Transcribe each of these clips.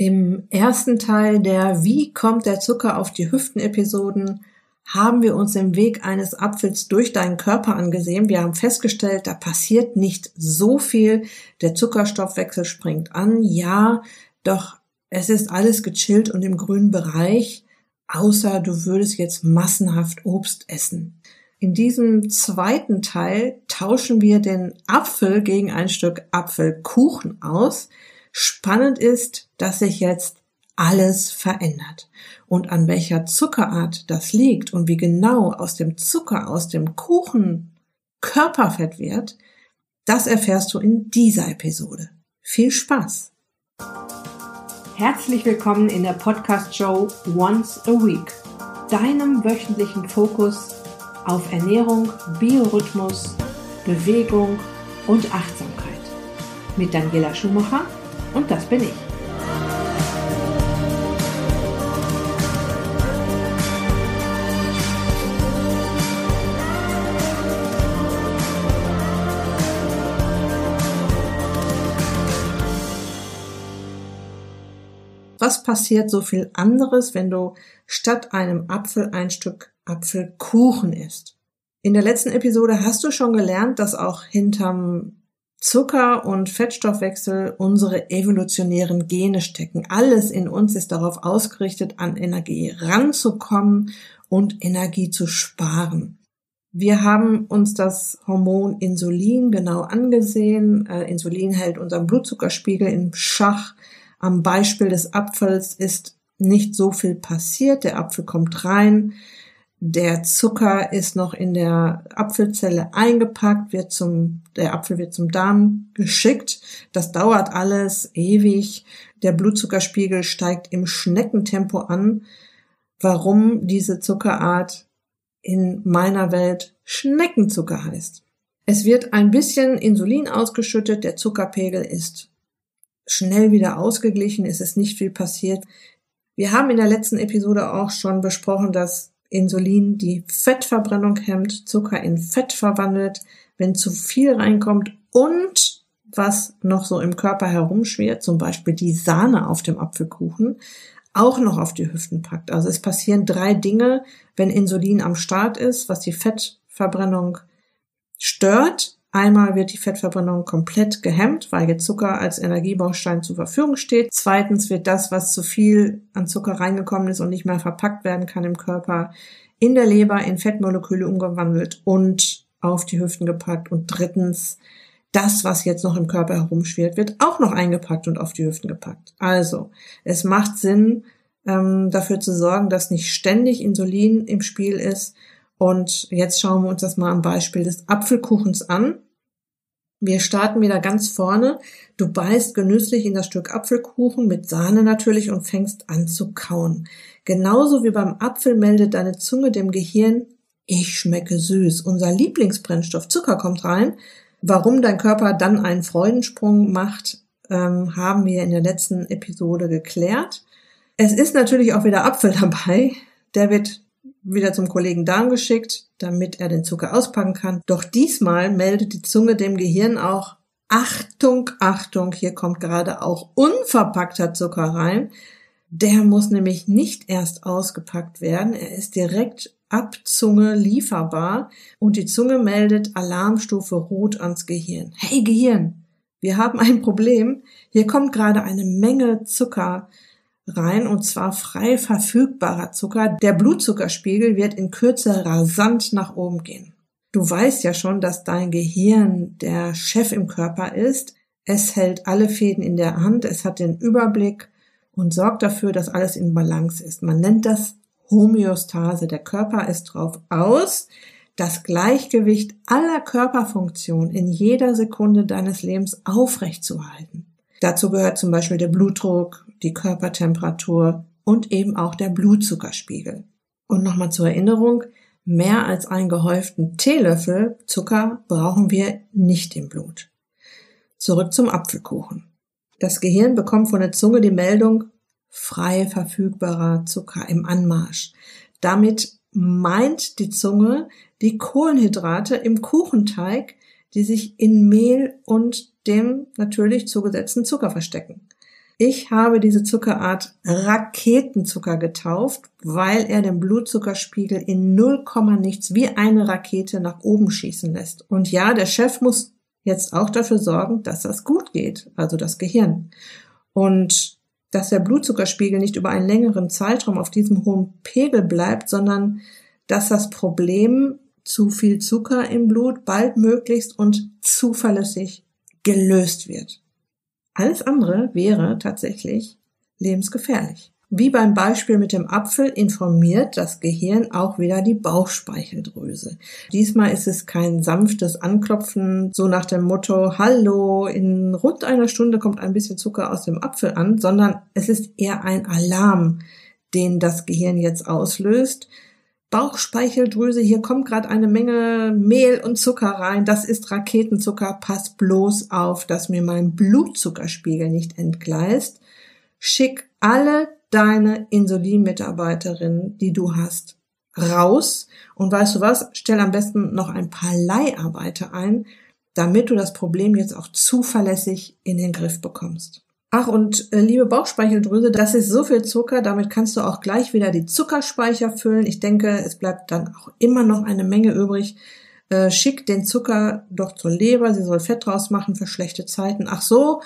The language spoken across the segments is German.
Im ersten Teil der Wie kommt der Zucker auf die Hüften Episoden haben wir uns den Weg eines Apfels durch deinen Körper angesehen. Wir haben festgestellt, da passiert nicht so viel. Der Zuckerstoffwechsel springt an, ja, doch es ist alles gechillt und im grünen Bereich, außer du würdest jetzt massenhaft Obst essen. In diesem zweiten Teil tauschen wir den Apfel gegen ein Stück Apfelkuchen aus. Spannend ist, dass sich jetzt alles verändert. Und an welcher Zuckerart das liegt und wie genau aus dem Zucker, aus dem Kuchen Körperfett wird, das erfährst du in dieser Episode. Viel Spaß! Herzlich willkommen in der Podcast-Show Once a Week, deinem wöchentlichen Fokus auf Ernährung, Biorhythmus, Bewegung und Achtsamkeit. Mit Daniela Schumacher und das bin ich. Was passiert so viel anderes, wenn du statt einem Apfel ein Stück Apfelkuchen isst? In der letzten Episode hast du schon gelernt, dass auch hinterm Zucker- und Fettstoffwechsel unsere evolutionären Gene stecken. Alles in uns ist darauf ausgerichtet, an Energie ranzukommen und Energie zu sparen. Wir haben uns das Hormon Insulin genau angesehen. Äh, Insulin hält unseren Blutzuckerspiegel im Schach. Am Beispiel des Apfels ist nicht so viel passiert. Der Apfel kommt rein. Der Zucker ist noch in der Apfelzelle eingepackt, wird zum, der Apfel wird zum Darm geschickt. Das dauert alles ewig. Der Blutzuckerspiegel steigt im Schneckentempo an. Warum diese Zuckerart in meiner Welt Schneckenzucker heißt. Es wird ein bisschen Insulin ausgeschüttet, der Zuckerpegel ist schnell wieder ausgeglichen, ist es nicht viel passiert. Wir haben in der letzten Episode auch schon besprochen, dass Insulin die Fettverbrennung hemmt, Zucker in Fett verwandelt, wenn zu viel reinkommt und was noch so im Körper herumschwirrt, zum Beispiel die Sahne auf dem Apfelkuchen, auch noch auf die Hüften packt. Also es passieren drei Dinge, wenn Insulin am Start ist, was die Fettverbrennung stört, Einmal wird die Fettverbrennung komplett gehemmt, weil jetzt Zucker als Energiebaustein zur Verfügung steht. Zweitens wird das, was zu viel an Zucker reingekommen ist und nicht mehr verpackt werden kann im Körper, in der Leber in Fettmoleküle umgewandelt und auf die Hüften gepackt. Und drittens, das, was jetzt noch im Körper herumschwirrt, wird auch noch eingepackt und auf die Hüften gepackt. Also, es macht Sinn, ähm, dafür zu sorgen, dass nicht ständig Insulin im Spiel ist, und jetzt schauen wir uns das mal am Beispiel des Apfelkuchens an. Wir starten wieder ganz vorne. Du beißt genüsslich in das Stück Apfelkuchen mit Sahne natürlich und fängst an zu kauen. Genauso wie beim Apfel meldet deine Zunge dem Gehirn, ich schmecke süß. Unser Lieblingsbrennstoff Zucker kommt rein. Warum dein Körper dann einen Freudensprung macht, ähm, haben wir in der letzten Episode geklärt. Es ist natürlich auch wieder Apfel dabei. Der wird wieder zum Kollegen Darm geschickt, damit er den Zucker auspacken kann. Doch diesmal meldet die Zunge dem Gehirn auch Achtung, Achtung, hier kommt gerade auch unverpackter Zucker rein. Der muss nämlich nicht erst ausgepackt werden, er ist direkt ab Zunge lieferbar und die Zunge meldet Alarmstufe rot ans Gehirn. Hey Gehirn, wir haben ein Problem. Hier kommt gerade eine Menge Zucker rein und zwar frei verfügbarer Zucker. Der Blutzuckerspiegel wird in Kürze rasant nach oben gehen. Du weißt ja schon, dass dein Gehirn der Chef im Körper ist. Es hält alle Fäden in der Hand, es hat den Überblick und sorgt dafür, dass alles in Balance ist. Man nennt das Homöostase. Der Körper ist drauf aus, das Gleichgewicht aller Körperfunktionen in jeder Sekunde deines Lebens aufrechtzuerhalten. Dazu gehört zum Beispiel der Blutdruck, die Körpertemperatur und eben auch der Blutzuckerspiegel. Und nochmal zur Erinnerung, mehr als einen gehäuften Teelöffel Zucker brauchen wir nicht im Blut. Zurück zum Apfelkuchen. Das Gehirn bekommt von der Zunge die Meldung frei verfügbarer Zucker im Anmarsch. Damit meint die Zunge die Kohlenhydrate im Kuchenteig, die sich in Mehl und dem natürlich zugesetzten Zucker verstecken. Ich habe diese Zuckerart Raketenzucker getauft, weil er den Blutzuckerspiegel in 0, nichts wie eine Rakete nach oben schießen lässt. Und ja, der Chef muss jetzt auch dafür sorgen, dass das gut geht, also das Gehirn. Und dass der Blutzuckerspiegel nicht über einen längeren Zeitraum auf diesem hohen Pegel bleibt, sondern dass das Problem zu viel Zucker im Blut baldmöglichst und zuverlässig gelöst wird. Alles andere wäre tatsächlich lebensgefährlich. Wie beim Beispiel mit dem Apfel informiert das Gehirn auch wieder die Bauchspeicheldrüse. Diesmal ist es kein sanftes Anklopfen, so nach dem Motto, hallo, in rund einer Stunde kommt ein bisschen Zucker aus dem Apfel an, sondern es ist eher ein Alarm, den das Gehirn jetzt auslöst, Bauchspeicheldrüse, hier kommt gerade eine Menge Mehl und Zucker rein, das ist Raketenzucker, pass bloß auf, dass mir mein Blutzuckerspiegel nicht entgleist. Schick alle deine Insulinmitarbeiterinnen, die du hast, raus. Und weißt du was, stell am besten noch ein paar Leiharbeiter ein, damit du das Problem jetzt auch zuverlässig in den Griff bekommst. Ach, und äh, liebe Bauchspeicheldrüse, das ist so viel Zucker, damit kannst du auch gleich wieder die Zuckerspeicher füllen. Ich denke, es bleibt dann auch immer noch eine Menge übrig. Äh, schick den Zucker doch zur Leber, sie soll Fett draus machen für schlechte Zeiten. Ach so,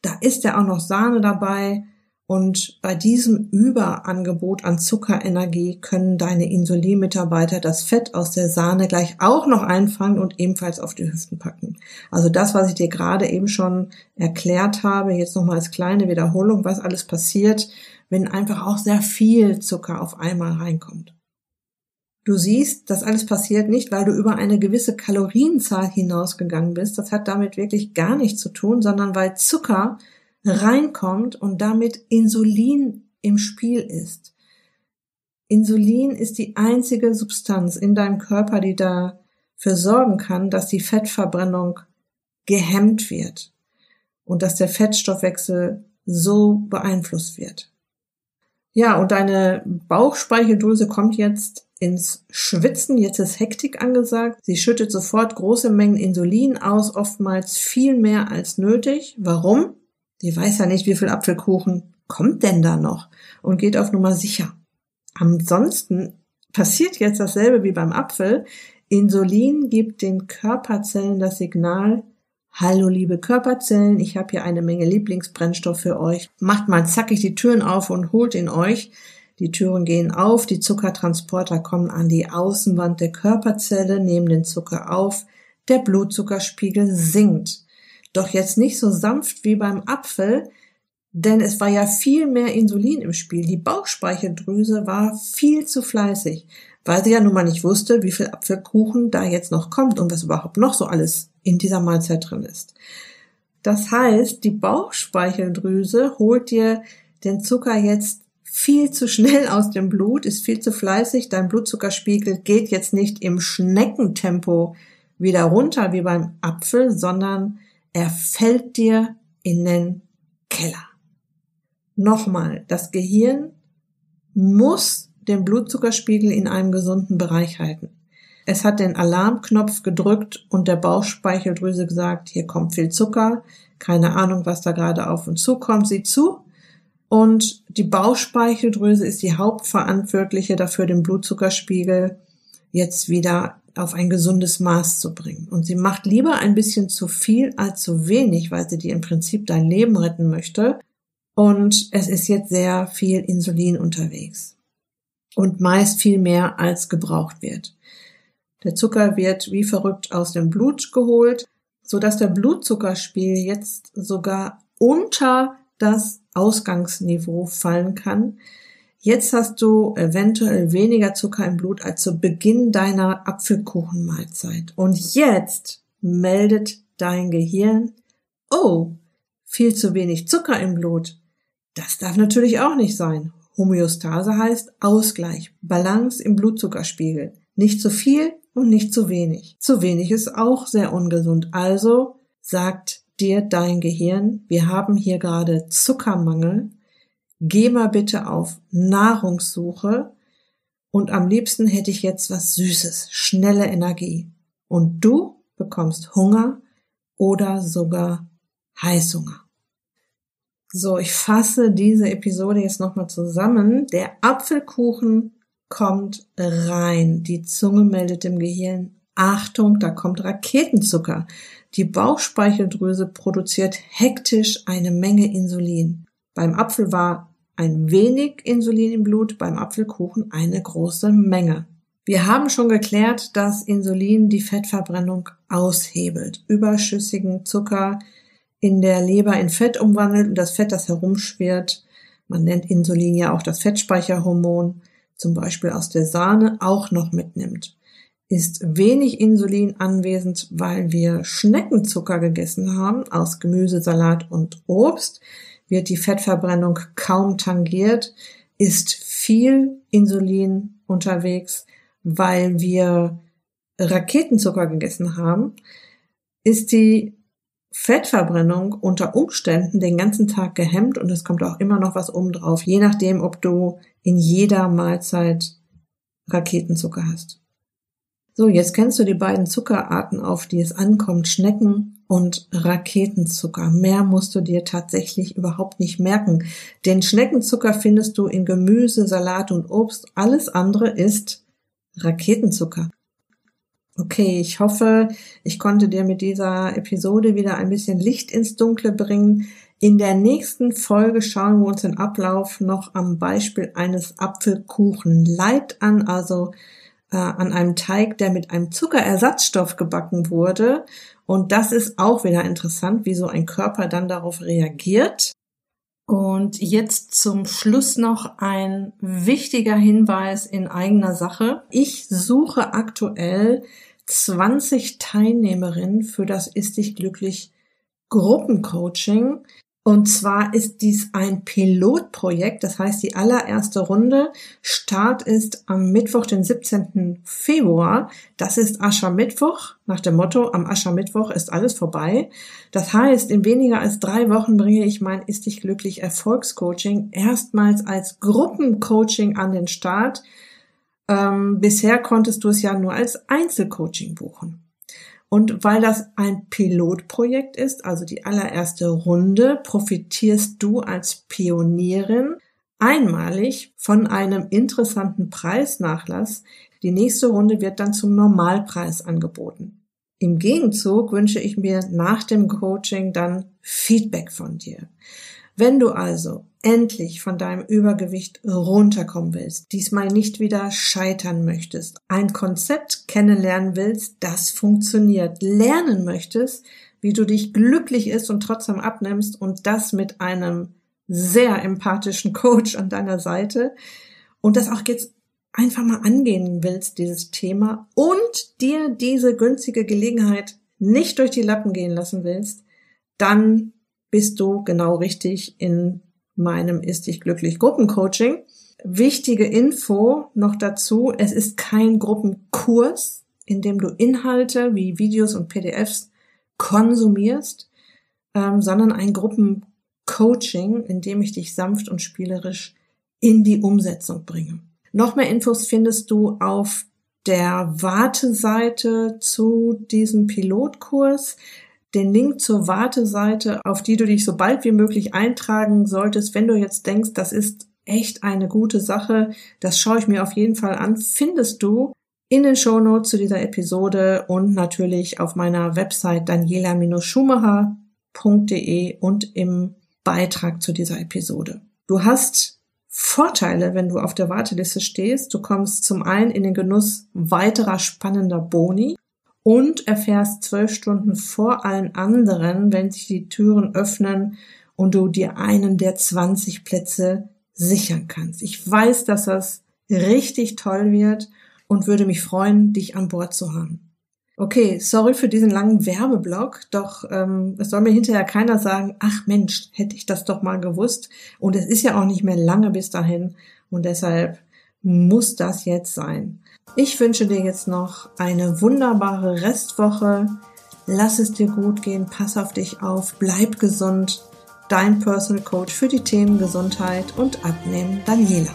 da ist ja auch noch Sahne dabei. Und bei diesem Überangebot an Zuckerenergie können deine Insulinmitarbeiter das Fett aus der Sahne gleich auch noch einfangen und ebenfalls auf die Hüften packen. Also das, was ich dir gerade eben schon erklärt habe, jetzt nochmal als kleine Wiederholung, was alles passiert, wenn einfach auch sehr viel Zucker auf einmal reinkommt. Du siehst, das alles passiert nicht, weil du über eine gewisse Kalorienzahl hinausgegangen bist. Das hat damit wirklich gar nichts zu tun, sondern weil Zucker reinkommt und damit Insulin im Spiel ist. Insulin ist die einzige Substanz in deinem Körper, die dafür sorgen kann, dass die Fettverbrennung gehemmt wird und dass der Fettstoffwechsel so beeinflusst wird. Ja, und deine Bauchspeicheldrüse kommt jetzt ins Schwitzen. Jetzt ist Hektik angesagt. Sie schüttet sofort große Mengen Insulin aus, oftmals viel mehr als nötig. Warum? Die weiß ja nicht, wie viel Apfelkuchen kommt denn da noch und geht auf Nummer sicher. Ansonsten passiert jetzt dasselbe wie beim Apfel. Insulin gibt den Körperzellen das Signal, Hallo liebe Körperzellen, ich habe hier eine Menge Lieblingsbrennstoff für euch. Macht mal zackig die Türen auf und holt ihn euch. Die Türen gehen auf, die Zuckertransporter kommen an die Außenwand der Körperzelle, nehmen den Zucker auf, der Blutzuckerspiegel sinkt doch jetzt nicht so sanft wie beim Apfel, denn es war ja viel mehr Insulin im Spiel. Die Bauchspeicheldrüse war viel zu fleißig, weil sie ja nun mal nicht wusste, wie viel Apfelkuchen da jetzt noch kommt und was überhaupt noch so alles in dieser Mahlzeit drin ist. Das heißt, die Bauchspeicheldrüse holt dir den Zucker jetzt viel zu schnell aus dem Blut, ist viel zu fleißig, dein Blutzuckerspiegel geht jetzt nicht im Schneckentempo wieder runter wie beim Apfel, sondern er fällt dir in den Keller. Nochmal, das Gehirn muss den Blutzuckerspiegel in einem gesunden Bereich halten. Es hat den Alarmknopf gedrückt und der Bauchspeicheldrüse gesagt, hier kommt viel Zucker, keine Ahnung, was da gerade auf uns zukommt, sieh zu. Und die Bauchspeicheldrüse ist die Hauptverantwortliche dafür, den Blutzuckerspiegel jetzt wieder auf ein gesundes Maß zu bringen. Und sie macht lieber ein bisschen zu viel als zu wenig, weil sie dir im Prinzip dein Leben retten möchte. Und es ist jetzt sehr viel Insulin unterwegs. Und meist viel mehr als gebraucht wird. Der Zucker wird wie verrückt aus dem Blut geholt, so dass der Blutzuckerspiegel jetzt sogar unter das Ausgangsniveau fallen kann, Jetzt hast du eventuell weniger Zucker im Blut als zu Beginn deiner Apfelkuchenmahlzeit. Und jetzt meldet dein Gehirn, oh, viel zu wenig Zucker im Blut. Das darf natürlich auch nicht sein. Homöostase heißt Ausgleich, Balance im Blutzuckerspiegel. Nicht zu viel und nicht zu wenig. Zu wenig ist auch sehr ungesund. Also sagt dir dein Gehirn, wir haben hier gerade Zuckermangel geh mal bitte auf Nahrungssuche und am liebsten hätte ich jetzt was Süßes, schnelle Energie. Und du bekommst Hunger oder sogar Heißhunger. So, ich fasse diese Episode jetzt nochmal zusammen. Der Apfelkuchen kommt rein. Die Zunge meldet dem Gehirn, Achtung, da kommt Raketenzucker. Die Bauchspeicheldrüse produziert hektisch eine Menge Insulin. Beim Apfel war ein wenig Insulin im Blut, beim Apfelkuchen eine große Menge. Wir haben schon geklärt, dass Insulin die Fettverbrennung aushebelt, überschüssigen Zucker in der Leber in Fett umwandelt und das Fett, das herumschwirrt, man nennt Insulin ja auch das Fettspeicherhormon, zum Beispiel aus der Sahne, auch noch mitnimmt. Ist wenig Insulin anwesend, weil wir Schneckenzucker gegessen haben aus Gemüse, Salat und Obst, wird die Fettverbrennung kaum tangiert, ist viel Insulin unterwegs, weil wir Raketenzucker gegessen haben, ist die Fettverbrennung unter Umständen den ganzen Tag gehemmt und es kommt auch immer noch was oben drauf, je nachdem, ob du in jeder Mahlzeit Raketenzucker hast. So, jetzt kennst du die beiden Zuckerarten, auf die es ankommt, Schnecken und Raketenzucker. Mehr musst du dir tatsächlich überhaupt nicht merken. Den Schneckenzucker findest du in Gemüse, Salat und Obst. Alles andere ist Raketenzucker. Okay, ich hoffe, ich konnte dir mit dieser Episode wieder ein bisschen Licht ins Dunkle bringen. In der nächsten Folge schauen wir uns den Ablauf noch am Beispiel eines Apfelkuchen Light an, also äh, an einem Teig, der mit einem Zuckerersatzstoff gebacken wurde. Und das ist auch wieder interessant, wie so ein Körper dann darauf reagiert. Und jetzt zum Schluss noch ein wichtiger Hinweis in eigener Sache. Ich suche aktuell 20 Teilnehmerinnen für das Ist dich glücklich Gruppencoaching. Und zwar ist dies ein Pilotprojekt, das heißt die allererste Runde. Start ist am Mittwoch, den 17. Februar. Das ist Aschermittwoch, nach dem Motto, am Aschermittwoch ist alles vorbei. Das heißt, in weniger als drei Wochen bringe ich mein Ist dich glücklich Erfolgscoaching erstmals als Gruppencoaching an den Start. Ähm, bisher konntest du es ja nur als Einzelcoaching buchen. Und weil das ein Pilotprojekt ist, also die allererste Runde, profitierst du als Pionierin einmalig von einem interessanten Preisnachlass. Die nächste Runde wird dann zum Normalpreis angeboten. Im Gegenzug wünsche ich mir nach dem Coaching dann Feedback von dir. Wenn du also endlich von deinem Übergewicht runterkommen willst, diesmal nicht wieder scheitern möchtest, ein Konzept kennenlernen willst, das funktioniert, lernen möchtest, wie du dich glücklich ist und trotzdem abnimmst und das mit einem sehr empathischen Coach an deiner Seite und das auch jetzt einfach mal angehen willst, dieses Thema und dir diese günstige Gelegenheit nicht durch die Lappen gehen lassen willst, dann bist du genau richtig in meinem Ist dich glücklich Gruppencoaching. Wichtige Info noch dazu, es ist kein Gruppenkurs, in dem du Inhalte wie Videos und PDFs konsumierst, ähm, sondern ein Gruppencoaching, in dem ich dich sanft und spielerisch in die Umsetzung bringe. Noch mehr Infos findest du auf der Warteseite zu diesem Pilotkurs den Link zur Warteseite, auf die du dich so bald wie möglich eintragen solltest, wenn du jetzt denkst, das ist echt eine gute Sache, das schaue ich mir auf jeden Fall an, findest du in den Shownotes zu dieser Episode und natürlich auf meiner Website daniela-schumacher.de und im Beitrag zu dieser Episode. Du hast Vorteile, wenn du auf der Warteliste stehst. Du kommst zum einen in den Genuss weiterer spannender Boni und erfährst zwölf Stunden vor allen anderen, wenn sich die Türen öffnen und du dir einen der 20 Plätze sichern kannst. Ich weiß, dass das richtig toll wird und würde mich freuen, dich an Bord zu haben. Okay, sorry für diesen langen Werbeblock, doch ähm, es soll mir hinterher keiner sagen, ach Mensch, hätte ich das doch mal gewusst. Und es ist ja auch nicht mehr lange bis dahin und deshalb muss das jetzt sein. Ich wünsche dir jetzt noch eine wunderbare Restwoche. Lass es dir gut gehen, pass auf dich auf, bleib gesund. Dein Personal Coach für die Themen Gesundheit und Abnehmen, Daniela.